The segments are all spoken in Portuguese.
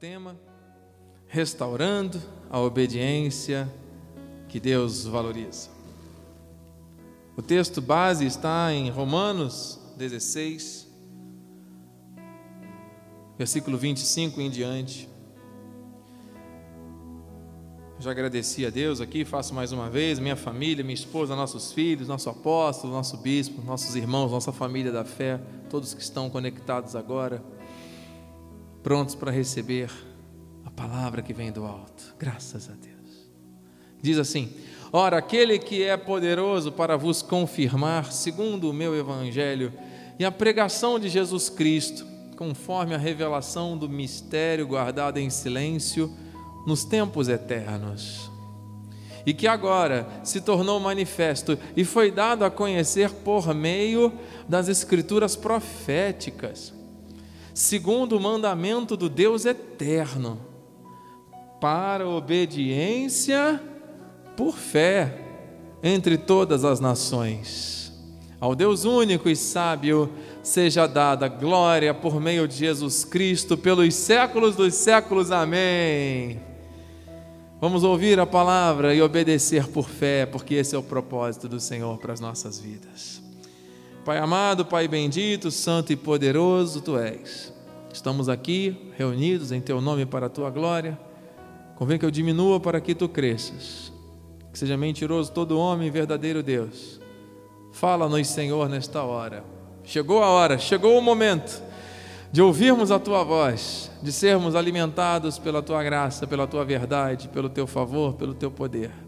tema restaurando a obediência que Deus valoriza. O texto base está em Romanos 16, versículo 25 em diante. Já agradeci a Deus aqui, faço mais uma vez, minha família, minha esposa, nossos filhos, nosso apóstolo, nosso bispo, nossos irmãos, nossa família da fé, todos que estão conectados agora, prontos para receber a palavra que vem do alto. Graças a Deus. Diz assim: Ora, aquele que é poderoso para vos confirmar, segundo o meu evangelho, e a pregação de Jesus Cristo, conforme a revelação do mistério guardado em silêncio nos tempos eternos, e que agora se tornou manifesto e foi dado a conhecer por meio das Escrituras proféticas, segundo o mandamento do Deus eterno, para obediência por fé entre todas as nações. Ao Deus único e sábio seja dada glória por meio de Jesus Cristo pelos séculos dos séculos. Amém. Vamos ouvir a palavra e obedecer por fé, porque esse é o propósito do Senhor para as nossas vidas. Pai amado, Pai bendito, santo e poderoso tu és. Estamos aqui reunidos em teu nome para a tua glória. Convém que eu diminua para que tu cresças. Que seja mentiroso todo homem, verdadeiro Deus. Fala-nos, Senhor, nesta hora. Chegou a hora, chegou o momento de ouvirmos a tua voz, de sermos alimentados pela tua graça, pela tua verdade, pelo teu favor, pelo teu poder.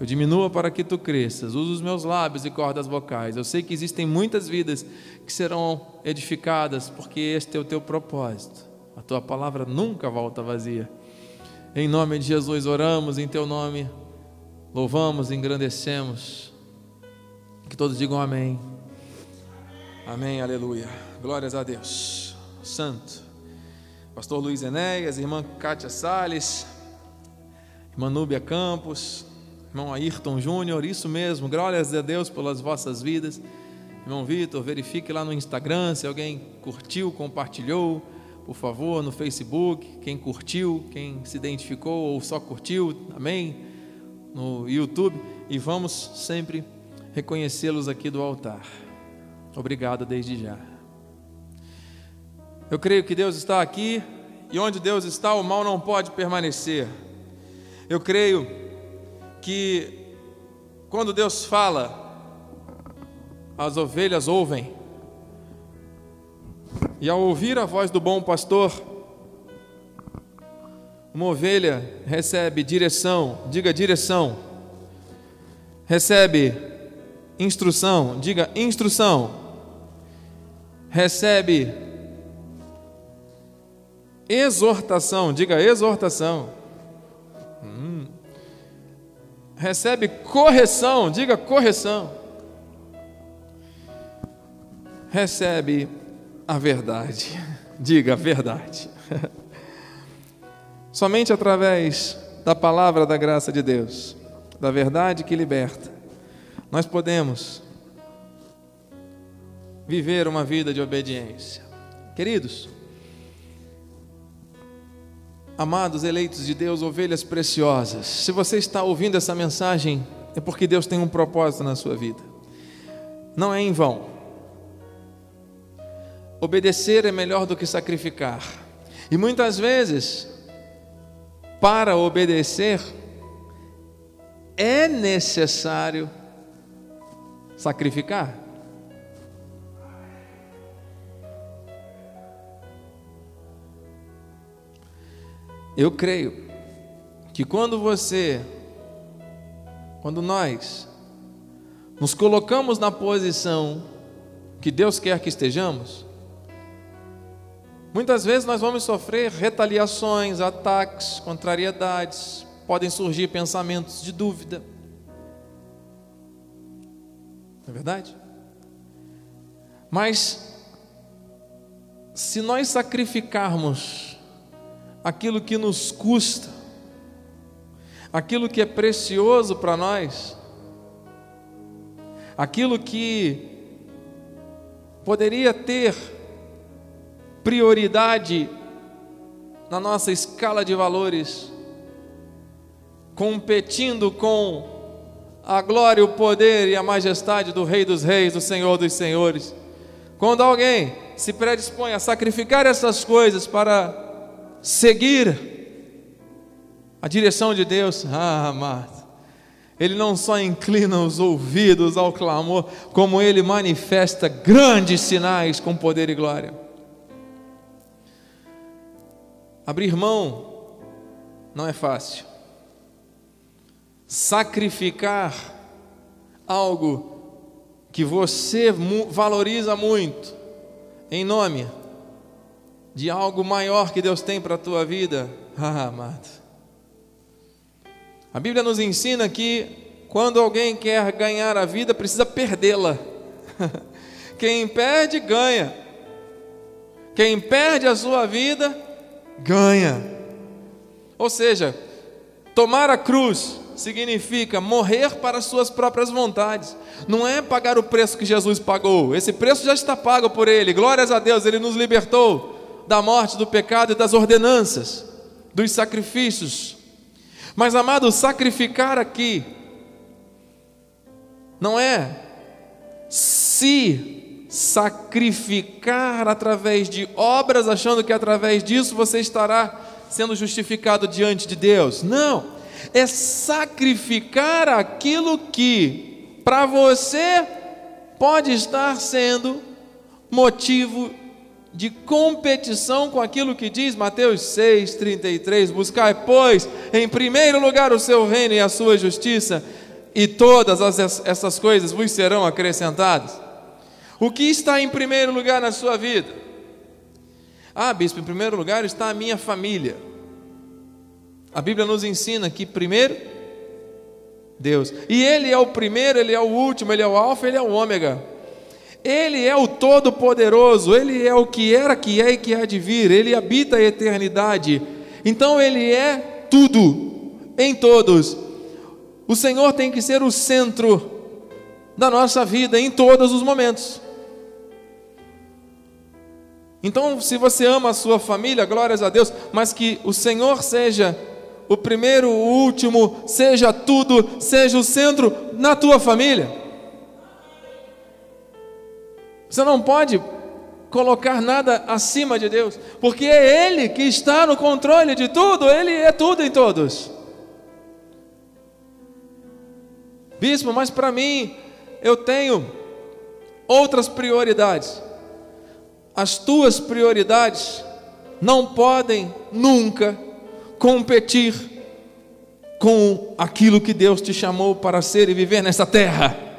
Eu diminua para que tu cresças. Usa os meus lábios e cordas vocais. Eu sei que existem muitas vidas que serão edificadas, porque este é o teu propósito. A tua palavra nunca volta vazia. Em nome de Jesus oramos, em teu nome louvamos, engrandecemos. Que todos digam amém. Amém, aleluia. Glórias a Deus. Santo. Pastor Luiz Enéas, irmã Kátia Salles, irmã Núbia Campos, irmão Ayrton Júnior, isso mesmo, glórias a Deus pelas vossas vidas. Irmão Vitor, verifique lá no Instagram se alguém curtiu, compartilhou, por favor, no Facebook, quem curtiu, quem se identificou ou só curtiu, amém? No YouTube, e vamos sempre reconhecê-los aqui do altar. Obrigado desde já. Eu creio que Deus está aqui e onde Deus está, o mal não pode permanecer. Eu creio que quando Deus fala, as ovelhas ouvem. E ao ouvir a voz do bom pastor, uma ovelha recebe direção, diga direção. Recebe instrução, diga instrução recebe exortação, diga exortação. Hum. Recebe correção, diga correção. Recebe a verdade, diga a verdade. Somente através da palavra da graça de Deus, da verdade que liberta, nós podemos viver uma vida de obediência. Queridos, amados eleitos de Deus, ovelhas preciosas, se você está ouvindo essa mensagem, é porque Deus tem um propósito na sua vida. Não é em vão. Obedecer é melhor do que sacrificar. E muitas vezes, para obedecer, é necessário sacrificar. Eu creio que quando você, quando nós nos colocamos na posição que Deus quer que estejamos, muitas vezes nós vamos sofrer retaliações, ataques, contrariedades, podem surgir pensamentos de dúvida. Não é verdade? Mas, se nós sacrificarmos aquilo que nos custa, aquilo que é precioso para nós, aquilo que poderia ter prioridade na nossa escala de valores, competindo com a glória, o poder e a majestade do Rei dos Reis, do Senhor dos Senhores. Quando alguém se predispõe a sacrificar essas coisas para seguir a direção de Deus, ah, amado, ele não só inclina os ouvidos ao clamor, como ele manifesta grandes sinais com poder e glória. Abrir mão não é fácil. Sacrificar algo que você valoriza muito, em nome de algo maior que Deus tem para a tua vida, ah, amado. A Bíblia nos ensina que quando alguém quer ganhar a vida, precisa perdê-la. Quem perde, ganha. Quem perde a sua vida, ganha. Ou seja, tomar a cruz significa morrer para as suas próprias vontades. Não é pagar o preço que Jesus pagou. Esse preço já está pago por ele. Glórias a Deus, ele nos libertou da morte, do pecado e das ordenanças, dos sacrifícios mas, amado, sacrificar aqui não é se sacrificar através de obras, achando que através disso você estará sendo justificado diante de Deus. Não, é sacrificar aquilo que para você pode estar sendo motivo de competição com aquilo que diz Mateus 6,33: Buscai, pois, em primeiro lugar o seu reino e a sua justiça, e todas as, essas coisas vos serão acrescentadas. O que está em primeiro lugar na sua vida? Ah, bispo, em primeiro lugar está a minha família. A Bíblia nos ensina que primeiro, Deus. E Ele é o primeiro, Ele é o último, Ele é o Alfa, Ele é o Ômega. Ele é o Todo-Poderoso, Ele é o que era, que é e que há de vir, Ele habita a eternidade. Então Ele é tudo, em todos. O Senhor tem que ser o centro da nossa vida em todos os momentos. Então, se você ama a sua família, glórias a Deus, mas que o Senhor seja o primeiro, o último, seja tudo, seja o centro na tua família. Você não pode colocar nada acima de Deus, porque é Ele que está no controle de tudo, Ele é tudo em todos. Bispo, mas para mim, eu tenho outras prioridades. As tuas prioridades não podem nunca competir com aquilo que Deus te chamou para ser e viver nessa terra.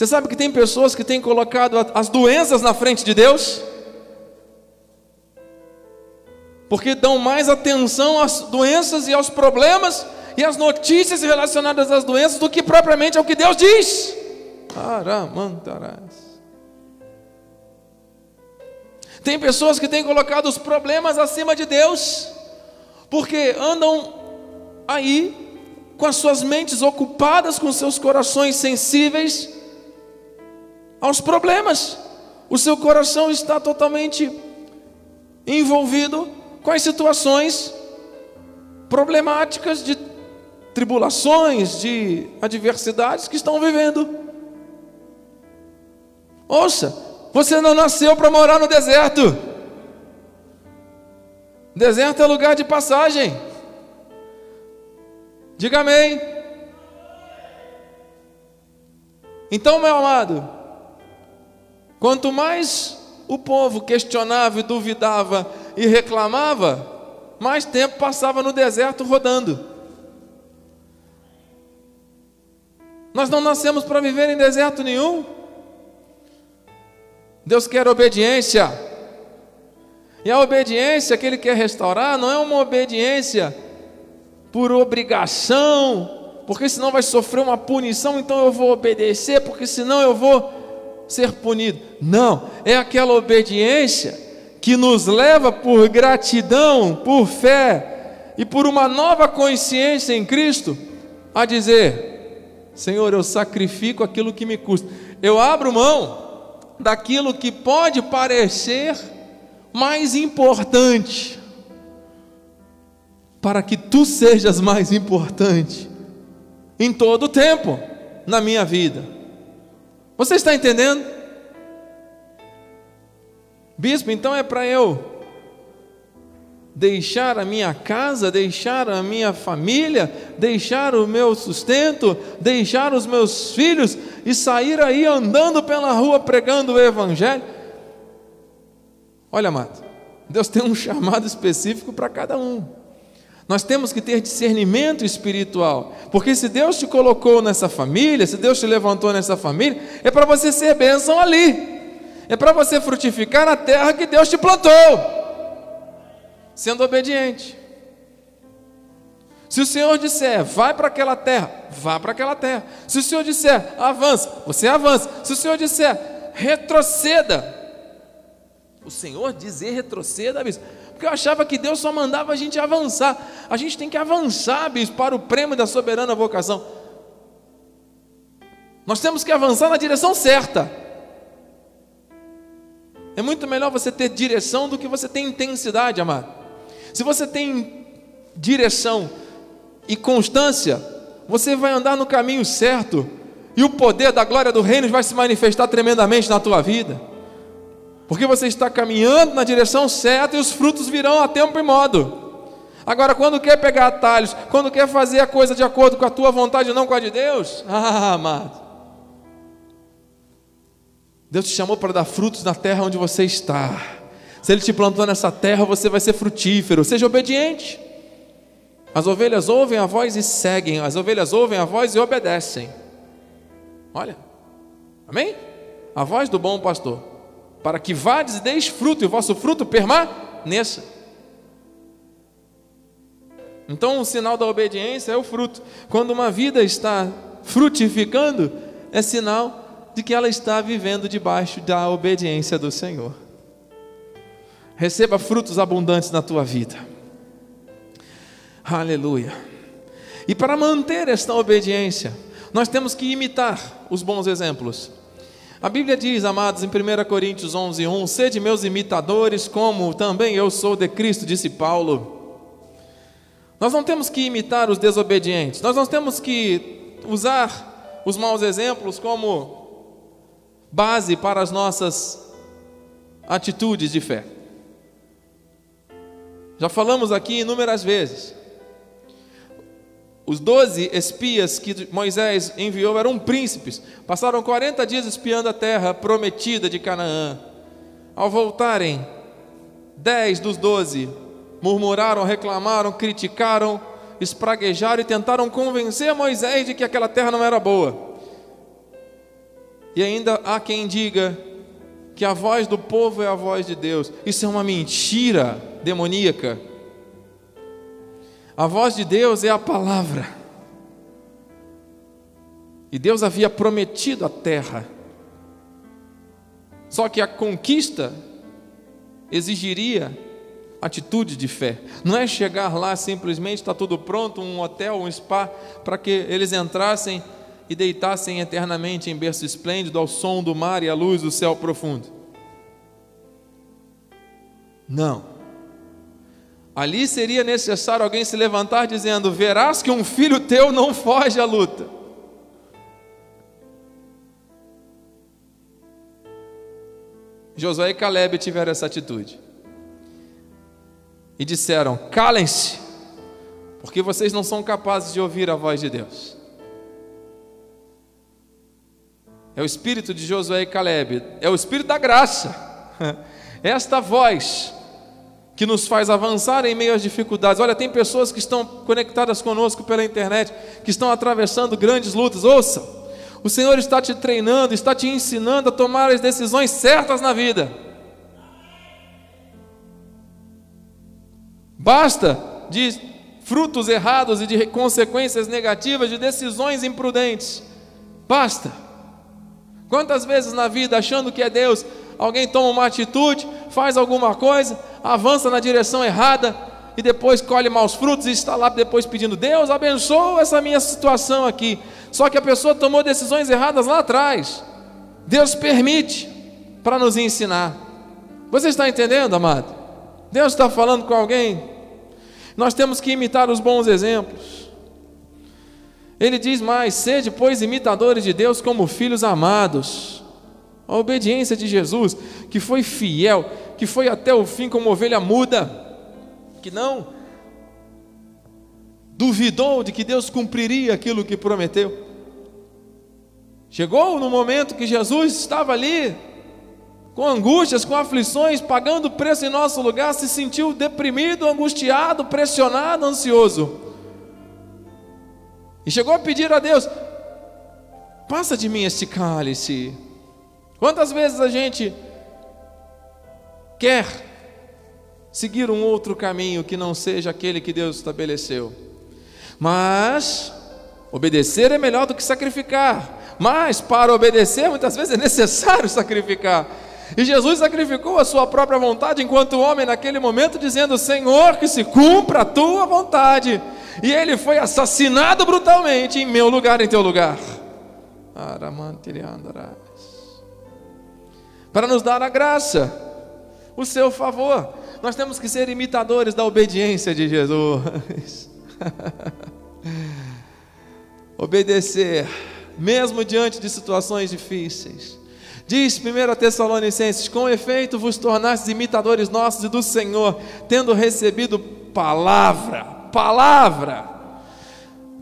Você sabe que tem pessoas que têm colocado as doenças na frente de Deus? Porque dão mais atenção às doenças e aos problemas e às notícias relacionadas às doenças do que propriamente ao que Deus diz. Aramantarás. Tem pessoas que têm colocado os problemas acima de Deus, porque andam aí com as suas mentes ocupadas, com seus corações sensíveis aos problemas. O seu coração está totalmente envolvido com as situações problemáticas de tribulações, de adversidades que estão vivendo. Ouça, você não nasceu para morar no deserto. Deserto é lugar de passagem. Diga amém. Então, meu amado, Quanto mais o povo questionava e duvidava e reclamava, mais tempo passava no deserto rodando. Nós não nascemos para viver em deserto nenhum. Deus quer obediência. E a obediência que Ele quer restaurar não é uma obediência por obrigação, porque senão vai sofrer uma punição, então eu vou obedecer, porque senão eu vou ser punido. Não, é aquela obediência que nos leva por gratidão, por fé e por uma nova consciência em Cristo a dizer: Senhor, eu sacrifico aquilo que me custa. Eu abro mão daquilo que pode parecer mais importante para que tu sejas mais importante em todo o tempo na minha vida. Você está entendendo? Bispo, então é para eu deixar a minha casa, deixar a minha família, deixar o meu sustento, deixar os meus filhos e sair aí andando pela rua pregando o Evangelho. Olha, amado, Deus tem um chamado específico para cada um. Nós temos que ter discernimento espiritual, porque se Deus te colocou nessa família, se Deus te levantou nessa família, é para você ser bênção ali, é para você frutificar na terra que Deus te plantou sendo obediente. Se o Senhor disser, vai para aquela terra, vá para aquela terra. Se o Senhor disser, avança, você avança. Se o Senhor disser, retroceda, o Senhor dizer retroceda, porque eu achava que Deus só mandava a gente avançar. A gente tem que avançar, bispo, para o prêmio da soberana vocação. Nós temos que avançar na direção certa. É muito melhor você ter direção do que você ter intensidade, amado. Se você tem direção e constância, você vai andar no caminho certo e o poder da glória do reino vai se manifestar tremendamente na tua vida. Porque você está caminhando na direção certa e os frutos virão a tempo e modo. Agora, quando quer pegar atalhos, quando quer fazer a coisa de acordo com a tua vontade e não com a de Deus, ah, amado. Deus te chamou para dar frutos na terra onde você está. Se Ele te plantou nessa terra, você vai ser frutífero. Seja obediente. As ovelhas ouvem a voz e seguem, as ovelhas ouvem a voz e obedecem. Olha, amém? A voz do bom pastor, para que vades e deis fruto, e o vosso fruto permaneça. Então, o sinal da obediência é o fruto. Quando uma vida está frutificando, é sinal de que ela está vivendo debaixo da obediência do Senhor receba frutos abundantes na tua vida. Aleluia. E para manter esta obediência, nós temos que imitar os bons exemplos. A Bíblia diz, amados, em 1 Coríntios 11, 1: Sede meus imitadores, como também eu sou de Cristo, disse Paulo. Nós não temos que imitar os desobedientes, nós não temos que usar os maus exemplos como base para as nossas atitudes de fé. Já falamos aqui inúmeras vezes. Os doze espias que Moisés enviou eram príncipes, passaram 40 dias espiando a terra prometida de Canaã. Ao voltarem, dez dos doze murmuraram, reclamaram, criticaram, espraguejaram e tentaram convencer Moisés de que aquela terra não era boa. E ainda há quem diga que a voz do povo é a voz de Deus. Isso é uma mentira demoníaca. A voz de Deus é a palavra. E Deus havia prometido a terra. Só que a conquista exigiria atitude de fé. Não é chegar lá simplesmente está tudo pronto, um hotel, um spa, para que eles entrassem e deitassem eternamente em berço esplêndido ao som do mar e à luz do céu profundo. Não. Ali seria necessário alguém se levantar dizendo: Verás que um filho teu não foge à luta. Josué e Caleb tiveram essa atitude. E disseram: Calem-se, porque vocês não são capazes de ouvir a voz de Deus. É o espírito de Josué e Caleb, é o espírito da graça. Esta voz que nos faz avançar em meio às dificuldades. Olha, tem pessoas que estão conectadas conosco pela internet, que estão atravessando grandes lutas. Ouça, o Senhor está te treinando, está te ensinando a tomar as decisões certas na vida. Basta de frutos errados e de consequências negativas de decisões imprudentes. Basta. Quantas vezes na vida, achando que é Deus, alguém toma uma atitude, faz alguma coisa, avança na direção errada e depois colhe maus frutos e está lá depois pedindo: Deus abençoa essa minha situação aqui. Só que a pessoa tomou decisões erradas lá atrás. Deus permite para nos ensinar. Você está entendendo, amado? Deus está falando com alguém. Nós temos que imitar os bons exemplos. Ele diz mais: sede, pois, imitadores de Deus como filhos amados. A obediência de Jesus, que foi fiel, que foi até o fim como ovelha muda, que não duvidou de que Deus cumpriria aquilo que prometeu. Chegou no momento que Jesus estava ali, com angústias, com aflições, pagando preço em nosso lugar, se sentiu deprimido, angustiado, pressionado, ansioso. E chegou a pedir a Deus: passa de mim este cálice. Quantas vezes a gente quer seguir um outro caminho que não seja aquele que Deus estabeleceu? Mas obedecer é melhor do que sacrificar. Mas para obedecer, muitas vezes é necessário sacrificar. E Jesus sacrificou a sua própria vontade enquanto homem naquele momento, dizendo: Senhor, que se cumpra a tua vontade. E ele foi assassinado brutalmente em meu lugar, em teu lugar. Para nos dar a graça, o seu favor. Nós temos que ser imitadores da obediência de Jesus. Obedecer mesmo diante de situações difíceis. Diz 1 Tessalonicenses: Com efeito vos tornastes imitadores nossos e do Senhor, tendo recebido palavra, palavra.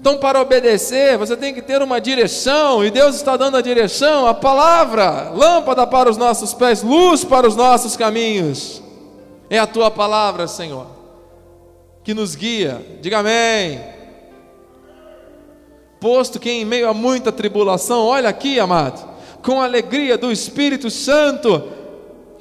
Então, para obedecer, você tem que ter uma direção, e Deus está dando a direção, a palavra, lâmpada para os nossos pés, luz para os nossos caminhos. É a tua palavra, Senhor, que nos guia. Diga amém posto que em meio a muita tribulação, olha aqui, amado, com alegria do Espírito Santo,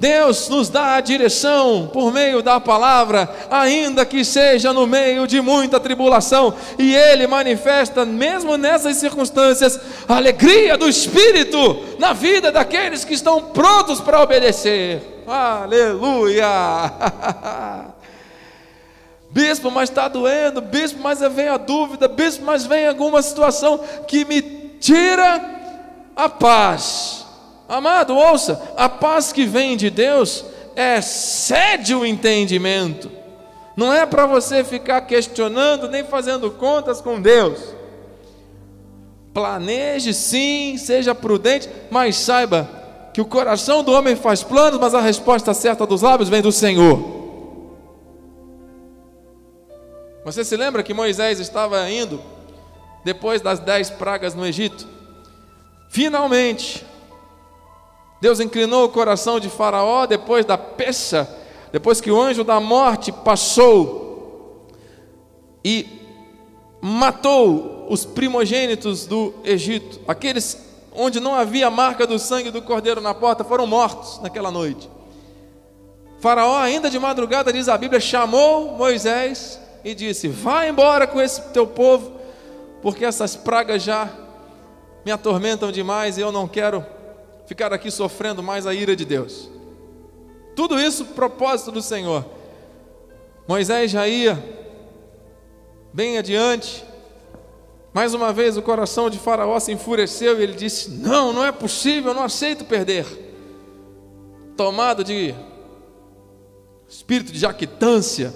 Deus nos dá a direção por meio da palavra, ainda que seja no meio de muita tribulação, e Ele manifesta, mesmo nessas circunstâncias, a alegria do Espírito na vida daqueles que estão prontos para obedecer. Aleluia! Bispo, mas está doendo. Bispo, mas vem a dúvida. Bispo, mas vem alguma situação que me tira a paz. Amado, ouça: a paz que vem de Deus excede o entendimento. Não é para você ficar questionando nem fazendo contas com Deus. Planeje sim, seja prudente, mas saiba que o coração do homem faz planos, mas a resposta certa dos lábios vem do Senhor. Você se lembra que Moisés estava indo depois das dez pragas no Egito? Finalmente, Deus inclinou o coração de Faraó depois da peça, depois que o anjo da morte passou e matou os primogênitos do Egito, aqueles onde não havia marca do sangue do cordeiro na porta, foram mortos naquela noite. Faraó, ainda de madrugada, diz a Bíblia, chamou Moisés e disse: Vá embora com esse teu povo, porque essas pragas já me atormentam demais e eu não quero ficar aqui sofrendo mais a ira de Deus. Tudo isso propósito do Senhor. Moisés já ia bem adiante. Mais uma vez o coração de Faraó se enfureceu e ele disse: Não, não é possível, eu não aceito perder. Tomado de espírito de jactância,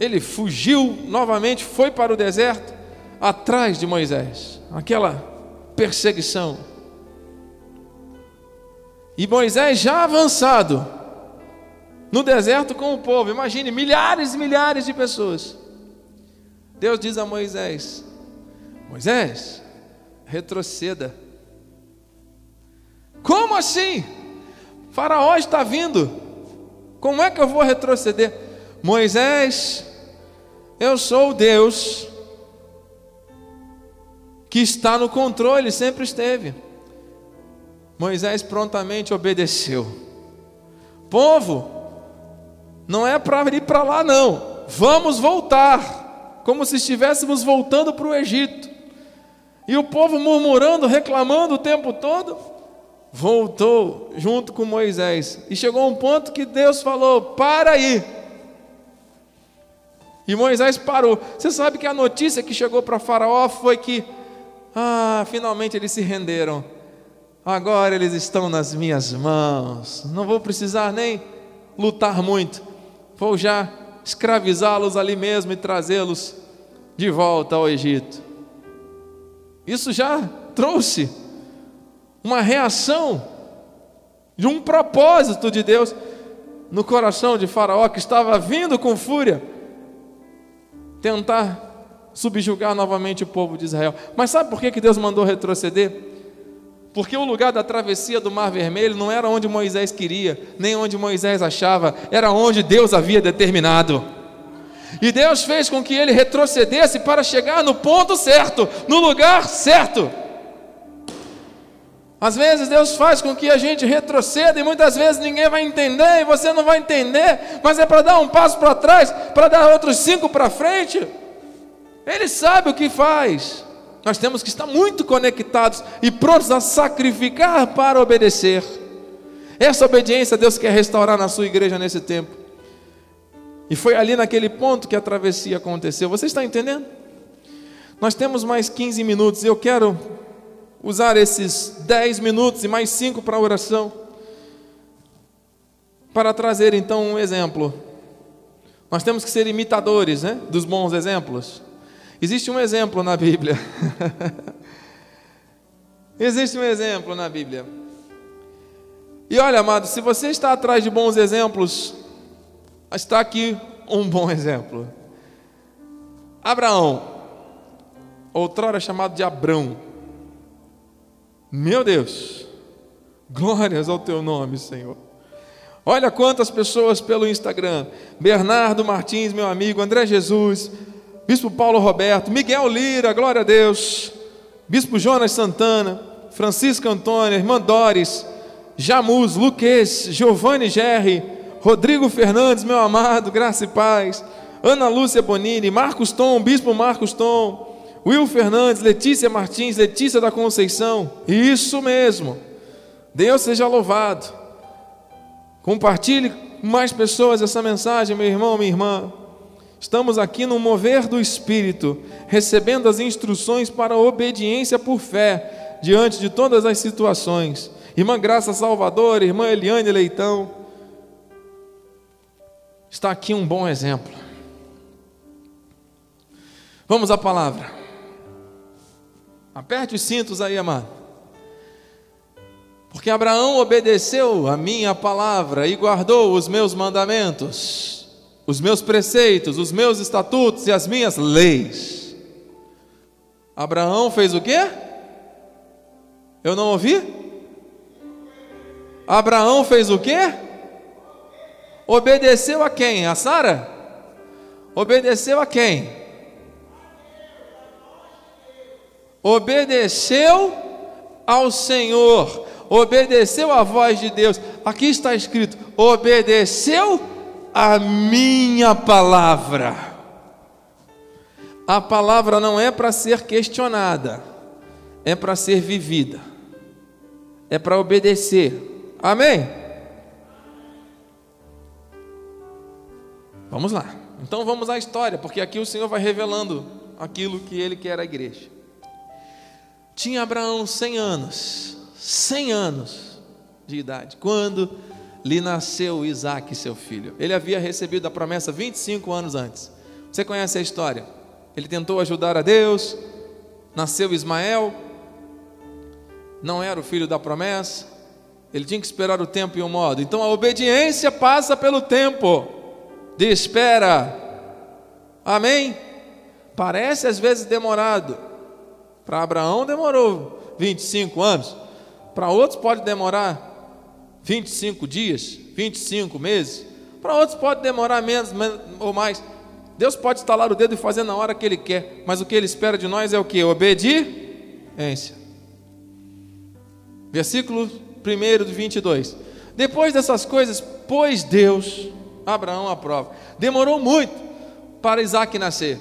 ele fugiu novamente, foi para o deserto, atrás de Moisés, aquela perseguição. E Moisés já avançado no deserto com o povo, imagine milhares e milhares de pessoas. Deus diz a Moisés: Moisés, retroceda. Como assim? Faraó está vindo. Como é que eu vou retroceder? Moisés, eu sou o Deus que está no controle, sempre esteve. Moisés prontamente obedeceu. Povo, não é para ir para lá, não. Vamos voltar, como se estivéssemos voltando para o Egito. E o povo murmurando, reclamando o tempo todo, voltou junto com Moisés. E chegou um ponto que Deus falou: para aí e Moisés parou. Você sabe que a notícia que chegou para Faraó foi que, ah, finalmente eles se renderam. Agora eles estão nas minhas mãos. Não vou precisar nem lutar muito, vou já escravizá-los ali mesmo e trazê-los de volta ao Egito. Isso já trouxe uma reação de um propósito de Deus no coração de Faraó, que estava vindo com fúria tentar subjugar novamente o povo de Israel. Mas sabe por que, Deus mandou retroceder? Porque o lugar da travessia do Mar Vermelho não era onde Moisés queria, nem onde Moisés achava, era onde Deus havia determinado. E Deus fez com que ele retrocedesse para chegar no ponto certo, no lugar certo. Às vezes Deus faz com que a gente retroceda e muitas vezes ninguém vai entender e você não vai entender, mas é para dar um passo para trás, para dar outros cinco para frente. Ele sabe o que faz. Nós temos que estar muito conectados e prontos a sacrificar para obedecer. Essa obediência Deus quer restaurar na sua igreja nesse tempo. E foi ali naquele ponto que a travessia aconteceu. Você está entendendo? Nós temos mais 15 minutos eu quero usar esses dez minutos e mais cinco para a oração, para trazer então um exemplo. Nós temos que ser imitadores né, dos bons exemplos. Existe um exemplo na Bíblia. Existe um exemplo na Bíblia. E olha, amado, se você está atrás de bons exemplos, está aqui um bom exemplo. Abraão, outrora chamado de Abrão, meu Deus, glórias ao teu nome, Senhor. Olha quantas pessoas pelo Instagram: Bernardo Martins, meu amigo, André Jesus, Bispo Paulo Roberto, Miguel Lira, glória a Deus, Bispo Jonas Santana, Francisco Antônio, Irmã Doris, Jamus, Luques, Giovanni Gerri, Rodrigo Fernandes, meu amado, graça e paz, Ana Lúcia Bonini, Marcos Tom, Bispo Marcos Tom, Will Fernandes, Letícia Martins, Letícia da Conceição. Isso mesmo. Deus seja louvado. Compartilhe com mais pessoas essa mensagem, meu irmão, minha irmã. Estamos aqui no mover do Espírito, recebendo as instruções para a obediência por fé, diante de todas as situações. Irmã Graça Salvador, irmã Eliane Leitão, está aqui um bom exemplo. Vamos à palavra. Aperte os cintos aí, amado. Porque Abraão obedeceu a minha palavra e guardou os meus mandamentos, os meus preceitos, os meus estatutos e as minhas leis. Abraão fez o quê? Eu não ouvi? Abraão fez o quê? Obedeceu a quem? A Sara? Obedeceu a quem? obedeceu ao Senhor, obedeceu à voz de Deus. Aqui está escrito: obedeceu a minha palavra. A palavra não é para ser questionada, é para ser vivida, é para obedecer. Amém? Vamos lá. Então vamos à história, porque aqui o Senhor vai revelando aquilo que ele quer à igreja. Tinha Abraão 100 anos, 100 anos de idade, quando lhe nasceu Isaac, seu filho. Ele havia recebido a promessa 25 anos antes. Você conhece a história? Ele tentou ajudar a Deus, nasceu Ismael, não era o filho da promessa, ele tinha que esperar o tempo e o modo. Então a obediência passa pelo tempo de espera. Amém? Parece às vezes demorado, para Abraão demorou 25 anos, para outros pode demorar 25 dias, 25 meses, para outros pode demorar menos ou mais. Deus pode estalar o dedo e fazer na hora que Ele quer, mas o que Ele espera de nós é o que? Obediência. Versículo 1 do 22. Depois dessas coisas, pois Deus, Abraão aprova. Demorou muito para Isaac nascer.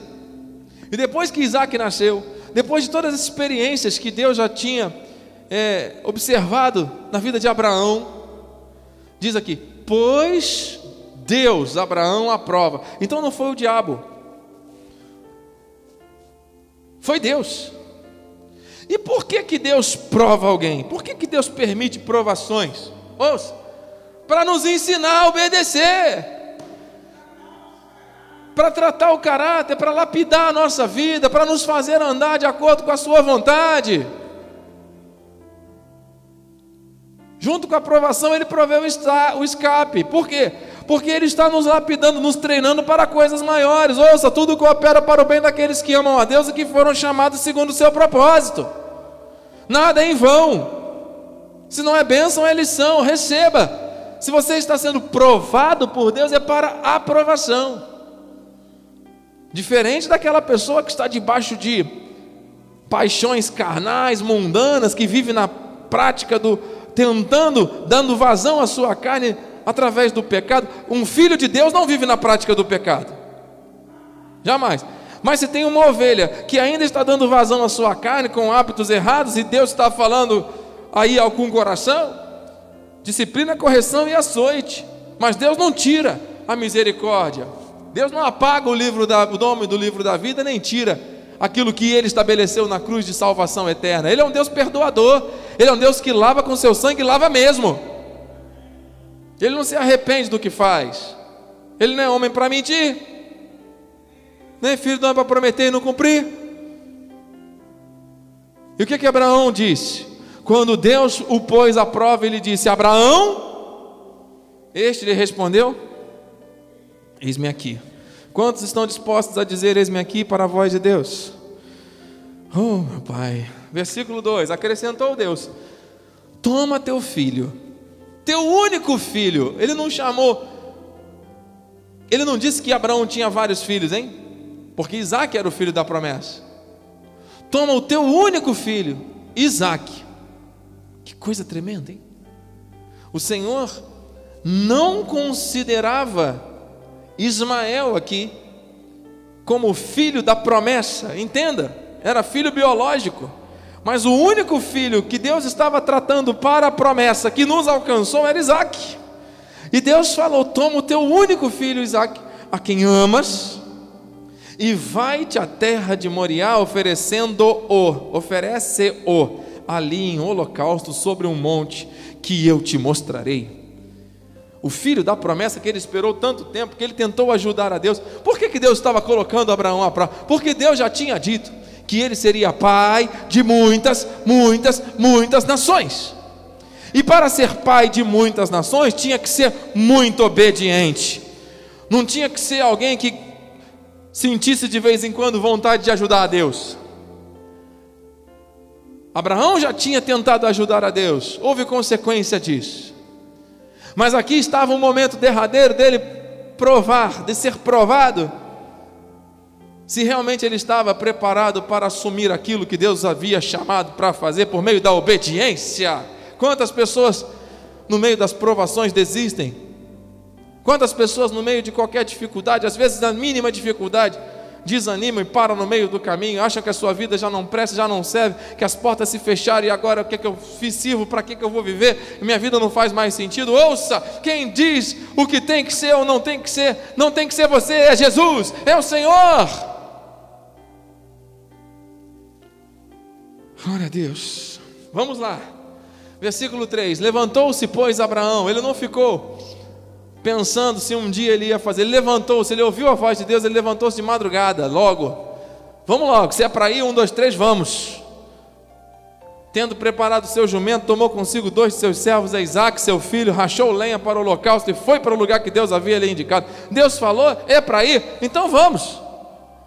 E depois que Isaac nasceu, depois de todas as experiências que Deus já tinha é, observado na vida de Abraão, diz aqui: pois Deus, Abraão aprova. Então não foi o diabo, foi Deus. E por que que Deus prova alguém? Por que que Deus permite provações? Ouça, para nos ensinar a obedecer, para tratar o caráter, para lapidar a nossa vida, para nos fazer andar de acordo com a Sua vontade. Junto com a aprovação, Ele proveu o escape. Por quê? Porque Ele está nos lapidando, nos treinando para coisas maiores. Ouça, tudo coopera para o bem daqueles que amam a Deus e que foram chamados segundo o seu propósito. Nada é em vão. Se não é bênção, é lição. Receba. Se você está sendo provado por Deus, é para aprovação. Diferente daquela pessoa que está debaixo de paixões carnais, mundanas, que vive na prática do tentando, dando vazão à sua carne através do pecado. Um filho de Deus não vive na prática do pecado. Jamais. Mas se tem uma ovelha que ainda está dando vazão à sua carne com hábitos errados e Deus está falando aí o coração, disciplina, correção e açoite. Mas Deus não tira a misericórdia. Deus não apaga o livro da, o nome do livro da vida, nem tira aquilo que ele estabeleceu na cruz de salvação eterna. Ele é um Deus perdoador, ele é um Deus que lava com seu sangue, lava mesmo. Ele não se arrepende do que faz. Ele não é homem para mentir, nem filho do homem para prometer e não cumprir. E o que que Abraão disse? Quando Deus o pôs à prova, ele disse: Abraão, este lhe respondeu: Eis-me aqui. Quantos estão dispostos a dizer: Eis-me aqui para a voz de Deus? Oh, meu Pai. Versículo 2: Acrescentou Deus: Toma teu filho, teu único filho. Ele não chamou, ele não disse que Abraão tinha vários filhos, hein? Porque Isaac era o filho da promessa. Toma o teu único filho, Isaac. Que coisa tremenda, hein? O Senhor não considerava Ismael aqui como filho da promessa, entenda, era filho biológico, mas o único filho que Deus estava tratando para a promessa que nos alcançou era Isaac. E Deus falou: Toma o teu único filho, Isaac, a quem amas, e vai-te à terra de Moriá, oferecendo-o, oferece-o ali em holocausto sobre um monte que eu te mostrarei o filho da promessa que ele esperou tanto tempo, que ele tentou ajudar a Deus. Por que, que Deus estava colocando Abraão à prova? Porque Deus já tinha dito que ele seria pai de muitas, muitas, muitas nações. E para ser pai de muitas nações, tinha que ser muito obediente. Não tinha que ser alguém que sentisse de vez em quando vontade de ajudar a Deus. Abraão já tinha tentado ajudar a Deus, houve consequência disso. Mas aqui estava um momento derradeiro dele provar, de ser provado, se realmente ele estava preparado para assumir aquilo que Deus havia chamado para fazer por meio da obediência. Quantas pessoas no meio das provações desistem? Quantas pessoas no meio de qualquer dificuldade, às vezes na mínima dificuldade, desanimam e param no meio do caminho, acham que a sua vida já não presta, já não serve, que as portas se fecharam e agora o que, é que eu fiz sirvo, para que, que eu vou viver? Minha vida não faz mais sentido. Ouça, quem diz o que tem que ser ou não tem que ser, não tem que ser você, é Jesus, é o Senhor. Glória a Deus. Vamos lá. Versículo 3: Levantou-se, pois, Abraão, ele não ficou pensando se um dia ele ia fazer. Ele levantou-se, ele ouviu a voz de Deus, ele levantou-se de madrugada, logo. Vamos logo, se é para ir, um, dois, três, vamos. Tendo preparado seu jumento, tomou consigo dois de seus servos, a Isaac, seu filho, rachou lenha para o holocausto e foi para o lugar que Deus havia lhe indicado. Deus falou, é para ir, então vamos.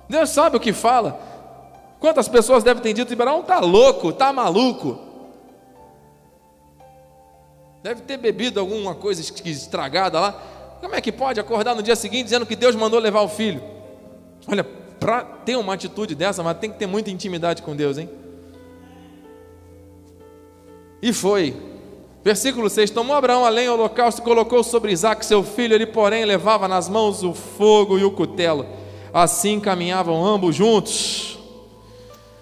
Deus sabe o que fala. Quantas pessoas devem ter dito, Ibrahim está louco, está maluco. Deve ter bebido alguma coisa estragada lá. Como é que pode acordar no dia seguinte dizendo que Deus mandou levar o filho? Olha, para ter uma atitude dessa, mas tem que ter muita intimidade com Deus, hein? E foi. Versículo 6: Tomou Abraão a lenha holocausto e colocou sobre Isaac, seu filho. Ele, porém, levava nas mãos o fogo e o cutelo. Assim caminhavam ambos juntos.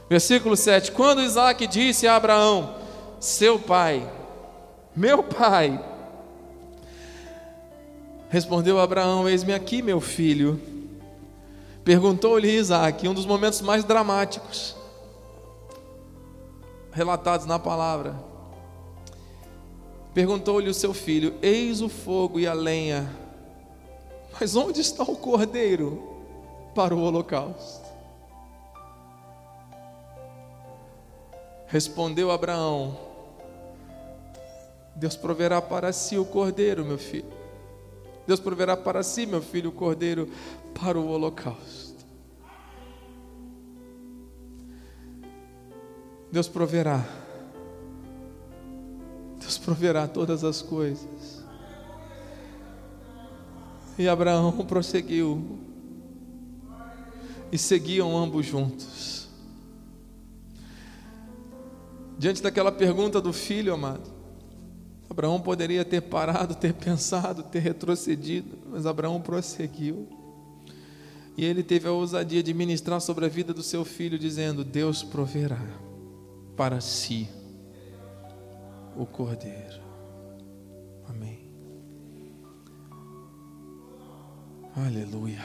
Versículo 7: Quando Isaac disse a Abraão, seu pai, meu pai. Respondeu Abraão: Eis-me aqui, meu filho. Perguntou-lhe Isaac, um dos momentos mais dramáticos relatados na palavra: Perguntou-lhe o seu filho: Eis o fogo e a lenha, mas onde está o cordeiro para o holocausto? Respondeu Abraão: Deus proverá para si o cordeiro, meu filho. Deus proverá para si, meu filho, o cordeiro para o holocausto. Deus proverá. Deus proverá todas as coisas. E Abraão prosseguiu. E seguiam ambos juntos. Diante daquela pergunta do filho, amado, Abraão poderia ter parado, ter pensado, ter retrocedido, mas Abraão prosseguiu. E ele teve a ousadia de ministrar sobre a vida do seu filho, dizendo: Deus proverá para si o cordeiro. Amém. Aleluia.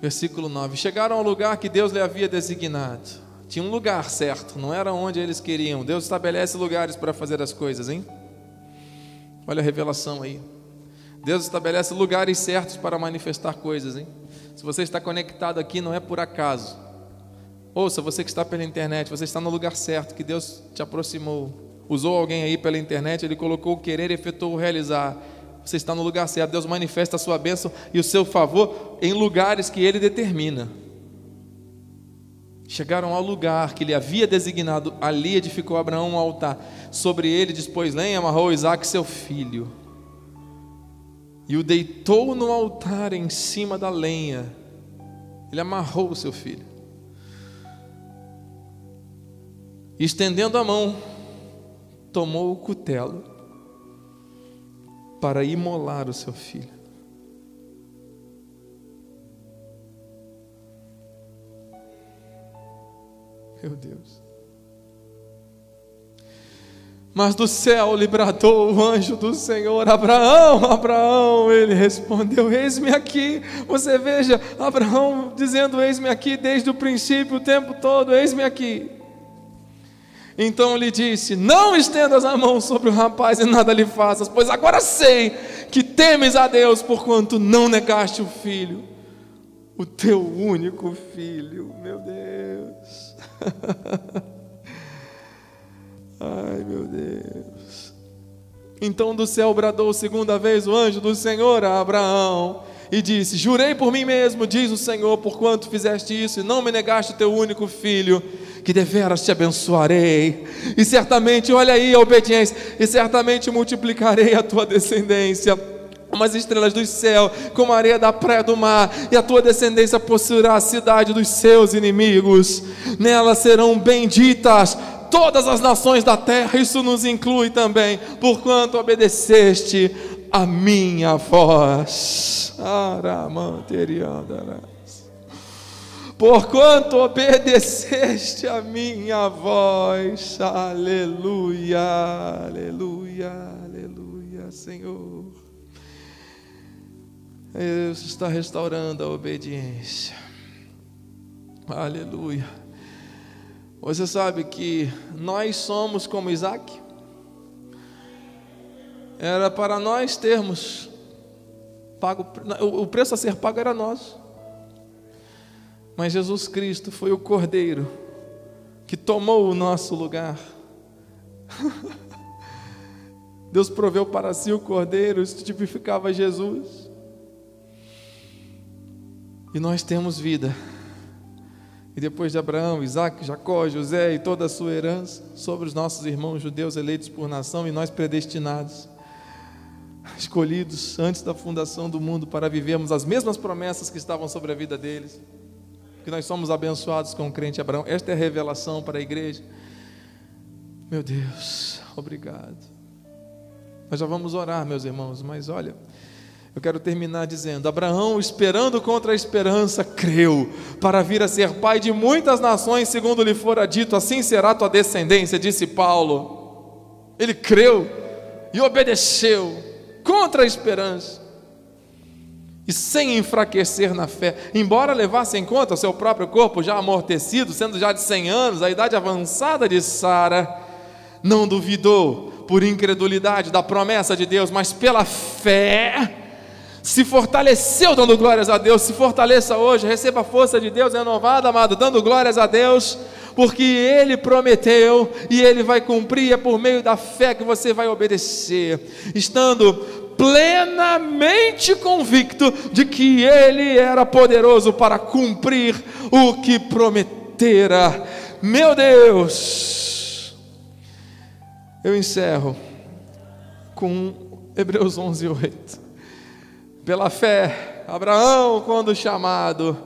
Versículo 9: Chegaram ao lugar que Deus lhe havia designado. Tinha um lugar certo, não era onde eles queriam. Deus estabelece lugares para fazer as coisas, hein? Olha a revelação aí. Deus estabelece lugares certos para manifestar coisas, hein? Se você está conectado aqui, não é por acaso. Ouça, você que está pela internet, você está no lugar certo, que Deus te aproximou. Usou alguém aí pela internet, ele colocou o querer efetuou o realizar. Você está no lugar certo. Deus manifesta a sua bênção e o seu favor em lugares que ele determina. Chegaram ao lugar que ele havia designado, ali edificou Abraão um altar. Sobre ele dispôs lenha, amarrou Isaac, seu filho. E o deitou no altar em cima da lenha. Ele amarrou o seu filho. Estendendo a mão, tomou o cutelo para imolar o seu filho. Meu Deus. Mas do céu bradou o anjo do Senhor, Abraão, Abraão, ele respondeu: Eis-me aqui. Você veja, Abraão dizendo: Eis-me aqui desde o princípio, o tempo todo, eis-me aqui. Então lhe disse: Não estendas a mão sobre o rapaz e nada lhe faças, pois agora sei que temes a Deus, porquanto não negaste o filho, o teu único filho, meu Deus. Ai, meu Deus. Então do céu bradou segunda vez o anjo do Senhor a Abraão e disse: Jurei por mim mesmo, diz o Senhor, porquanto fizeste isso e não me negaste teu único filho, que deveras te abençoarei, e certamente, olha aí a obediência, e certamente multiplicarei a tua descendência como as estrelas do céu, como a areia da praia do mar, e a tua descendência possuirá a cidade dos seus inimigos, nela serão benditas todas as nações da terra, isso nos inclui também, porquanto obedeceste a minha voz. Porquanto obedeceste a minha voz, aleluia, aleluia, aleluia, Senhor. Deus está restaurando a obediência, aleluia. Você sabe que nós somos como Isaac? Era para nós termos pago, o preço a ser pago era nosso. Mas Jesus Cristo foi o Cordeiro que tomou o nosso lugar. Deus proveu para si o Cordeiro, isso tipificava Jesus. E nós temos vida. E depois de Abraão, Isaac, Jacó, José e toda a sua herança, sobre os nossos irmãos judeus eleitos por nação e nós predestinados escolhidos antes da fundação do mundo para vivermos as mesmas promessas que estavam sobre a vida deles. Que nós somos abençoados com o crente Abraão. Esta é a revelação para a igreja. Meu Deus, obrigado. Nós já vamos orar, meus irmãos, mas olha, eu quero terminar dizendo: Abraão, esperando contra a esperança, creu para vir a ser pai de muitas nações, segundo lhe fora dito, assim será tua descendência, disse Paulo. Ele creu e obedeceu contra a esperança. E sem enfraquecer na fé, embora levasse em conta o seu próprio corpo já amortecido, sendo já de 100 anos, a idade avançada de Sara, não duvidou, por incredulidade da promessa de Deus, mas pela fé se fortaleceu dando glórias a Deus, se fortaleça hoje, receba a força de Deus renovada, amado, dando glórias a Deus, porque Ele prometeu e Ele vai cumprir, é por meio da fé que você vai obedecer, estando plenamente convicto de que Ele era poderoso para cumprir o que prometera. Meu Deus! Eu encerro com Hebreus 11, 8. Pela fé, Abraão, quando chamado,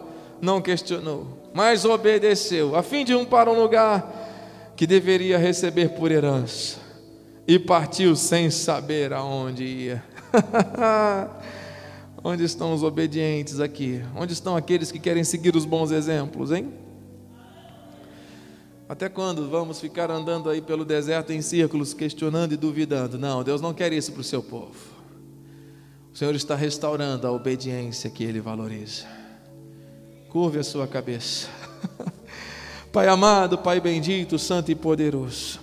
não questionou, mas obedeceu, a fim de um para um lugar que deveria receber por herança, e partiu sem saber aonde ia. Onde estão os obedientes aqui? Onde estão aqueles que querem seguir os bons exemplos, hein? Até quando vamos ficar andando aí pelo deserto em círculos, questionando e duvidando? Não, Deus não quer isso para o seu povo. O Senhor está restaurando a obediência que Ele valoriza. Curve a sua cabeça. Pai amado, Pai bendito, santo e poderoso.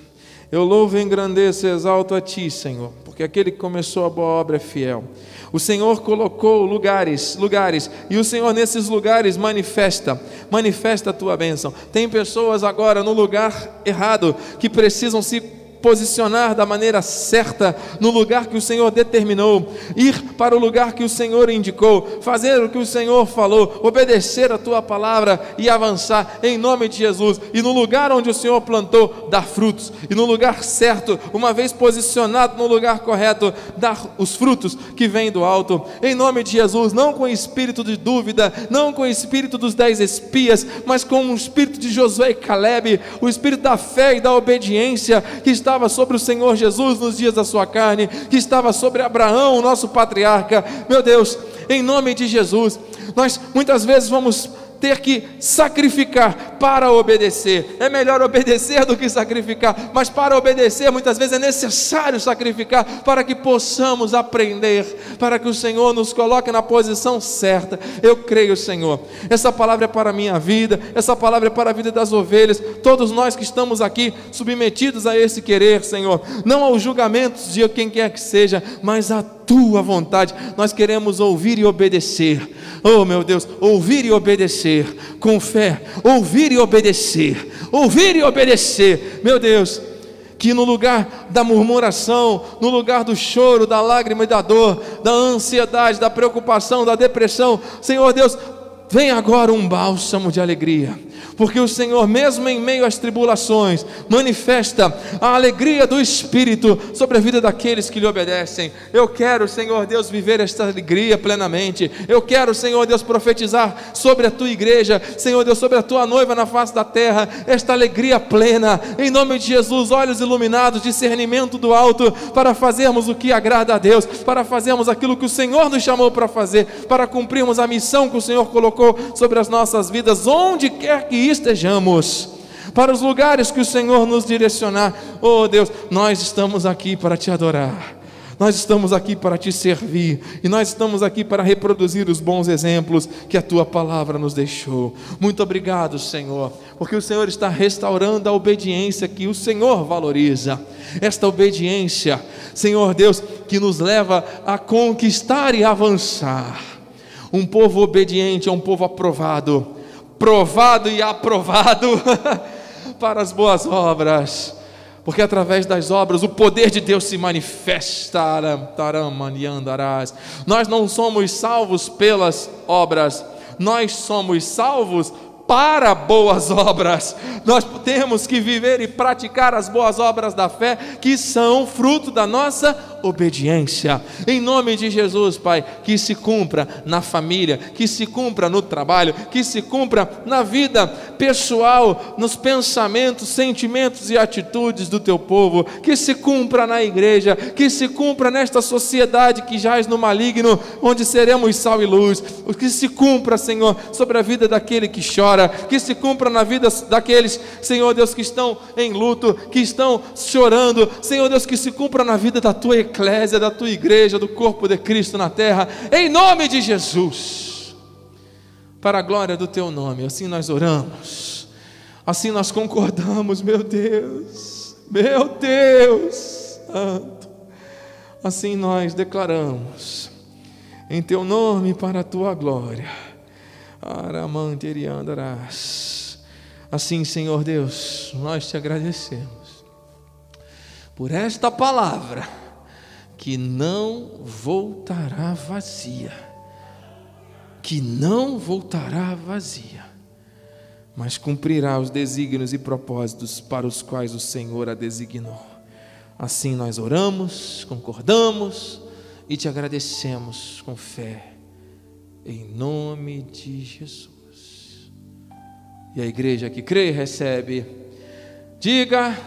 Eu louvo, engrandeço e exalto a Ti, Senhor, porque aquele que começou a boa obra é fiel. O Senhor colocou lugares, lugares, e o Senhor nesses lugares manifesta, manifesta a tua bênção. Tem pessoas agora no lugar errado que precisam se posicionar da maneira certa no lugar que o Senhor determinou, ir para o lugar que o Senhor indicou, fazer o que o Senhor falou, obedecer a tua palavra e avançar em nome de Jesus. E no lugar onde o Senhor plantou, dar frutos, e no lugar certo, uma vez posicionado no lugar correto, dar os frutos que vêm do alto, em nome de Jesus, não com espírito de dúvida, não com espírito dos dez espias, mas com o espírito de Josué e Caleb, o espírito da fé e da obediência que está estava sobre o Senhor Jesus nos dias da sua carne, que estava sobre Abraão, nosso patriarca. Meu Deus, em nome de Jesus, nós muitas vezes vamos ter que sacrificar para obedecer. É melhor obedecer do que sacrificar, mas para obedecer muitas vezes é necessário sacrificar para que possamos aprender, para que o Senhor nos coloque na posição certa. Eu creio, Senhor. Essa palavra é para a minha vida, essa palavra é para a vida das ovelhas, todos nós que estamos aqui submetidos a esse querer, Senhor, não aos julgamentos de quem quer que seja, mas a tua vontade. Nós queremos ouvir e obedecer. Oh, meu Deus, ouvir e obedecer com fé, ouvir e obedecer, ouvir e obedecer. Meu Deus, que no lugar da murmuração, no lugar do choro, da lágrima e da dor, da ansiedade, da preocupação, da depressão, Senhor Deus, vem agora um bálsamo de alegria porque o Senhor, mesmo em meio às tribulações, manifesta a alegria do Espírito sobre a vida daqueles que lhe obedecem. Eu quero, Senhor Deus, viver esta alegria plenamente. Eu quero, Senhor Deus, profetizar sobre a tua igreja, Senhor Deus, sobre a tua noiva na face da terra, esta alegria plena, em nome de Jesus, olhos iluminados, discernimento do alto, para fazermos o que agrada a Deus, para fazermos aquilo que o Senhor nos chamou para fazer, para cumprirmos a missão que o Senhor colocou sobre as nossas vidas, onde quer que estejamos, para os lugares que o Senhor nos direcionar. Oh Deus, nós estamos aqui para te adorar. Nós estamos aqui para te servir e nós estamos aqui para reproduzir os bons exemplos que a tua palavra nos deixou. Muito obrigado, Senhor, porque o Senhor está restaurando a obediência que o Senhor valoriza. Esta obediência, Senhor Deus, que nos leva a conquistar e avançar. Um povo obediente é um povo aprovado provado e aprovado para as boas obras, porque através das obras o poder de Deus se manifesta. Nós não somos salvos pelas obras, nós somos salvos para boas obras. Nós temos que viver e praticar as boas obras da fé, que são fruto da nossa obediência. Em nome de Jesus, Pai, que se cumpra na família, que se cumpra no trabalho, que se cumpra na vida pessoal, nos pensamentos, sentimentos e atitudes do teu povo, que se cumpra na igreja, que se cumpra nesta sociedade que jaz no maligno, onde seremos sal e luz. Que se cumpra, Senhor, sobre a vida daquele que chora, que se cumpra na vida daqueles, Senhor Deus, que estão em luto, que estão chorando, Senhor Deus, que se cumpra na vida da tua eclésia, da tua igreja, do corpo de Cristo na terra, em nome de Jesus, para a glória do teu nome. Assim nós oramos, assim nós concordamos, meu Deus, meu Deus, Santo. Assim nós declaramos, em Teu nome para a Tua glória. Aramanteriandarás. Assim, Senhor Deus, nós te agradecemos por esta palavra que não voltará vazia, que não voltará vazia, mas cumprirá os desígnios e propósitos para os quais o Senhor a designou. Assim nós oramos, concordamos e te agradecemos com fé, em nome de Jesus. E a igreja que crê recebe, diga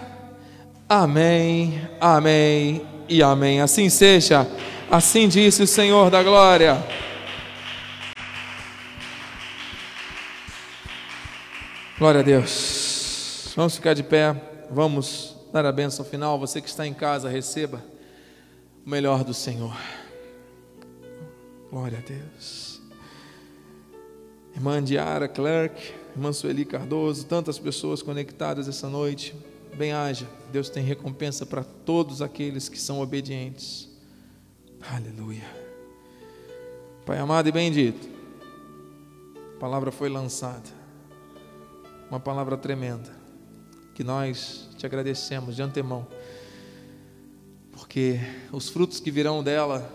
amém, amém e amém. Assim seja, assim disse o Senhor da glória. Glória a Deus. Vamos ficar de pé, vamos dar a bênção final. Você que está em casa, receba o melhor do Senhor. Glória a Deus. Irmã Diara Clark irmã Sueli Cardoso, tantas pessoas conectadas essa noite. Bem-haja, Deus tem recompensa para todos aqueles que são obedientes. Aleluia. Pai amado e bendito, a palavra foi lançada, uma palavra tremenda, que nós te agradecemos de antemão, porque os frutos que virão dela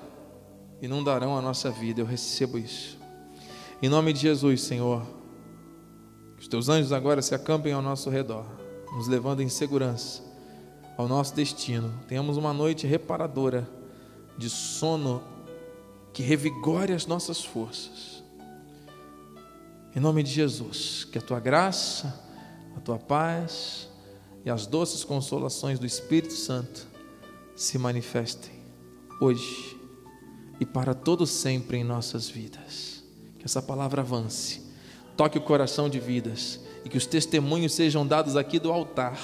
inundarão a nossa vida, eu recebo isso. Em nome de Jesus, Senhor os teus anjos agora se acampem ao nosso redor, nos levando em segurança ao nosso destino. Tenhamos uma noite reparadora de sono que revigore as nossas forças. Em nome de Jesus, que a tua graça, a tua paz e as doces consolações do Espírito Santo se manifestem hoje e para todo sempre em nossas vidas. Que essa palavra avance toque o coração de vidas e que os testemunhos sejam dados aqui do altar,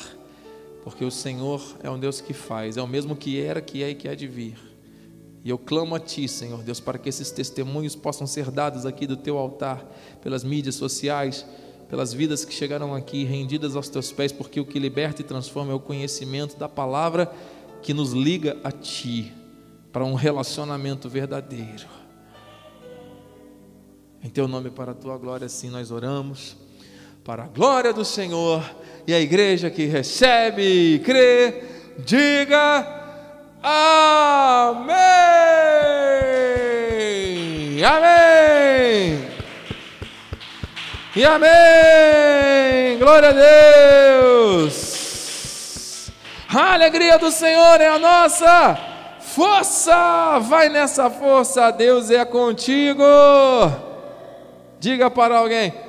porque o Senhor é um Deus que faz, é o mesmo que era, que é e que há de vir. E eu clamo a Ti, Senhor Deus, para que esses testemunhos possam ser dados aqui do Teu altar, pelas mídias sociais, pelas vidas que chegaram aqui rendidas aos Teus pés, porque o que liberta e transforma é o conhecimento da palavra que nos liga a Ti, para um relacionamento verdadeiro. Em teu nome, para a tua glória, assim nós oramos. Para a glória do Senhor e a igreja que recebe e crê, diga amém. Amém. E amém. Glória a Deus. A alegria do Senhor é a nossa força. Vai nessa força, Deus é contigo. Diga para alguém: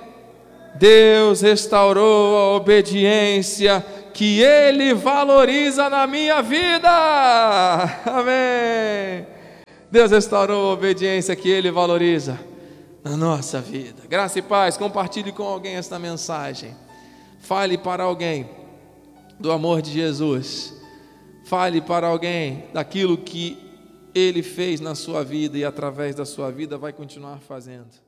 Deus restaurou a obediência que Ele valoriza na minha vida. Amém. Deus restaurou a obediência que Ele valoriza na nossa vida. Graça e paz. Compartilhe com alguém esta mensagem. Fale para alguém do amor de Jesus. Fale para alguém daquilo que Ele fez na sua vida e através da sua vida vai continuar fazendo.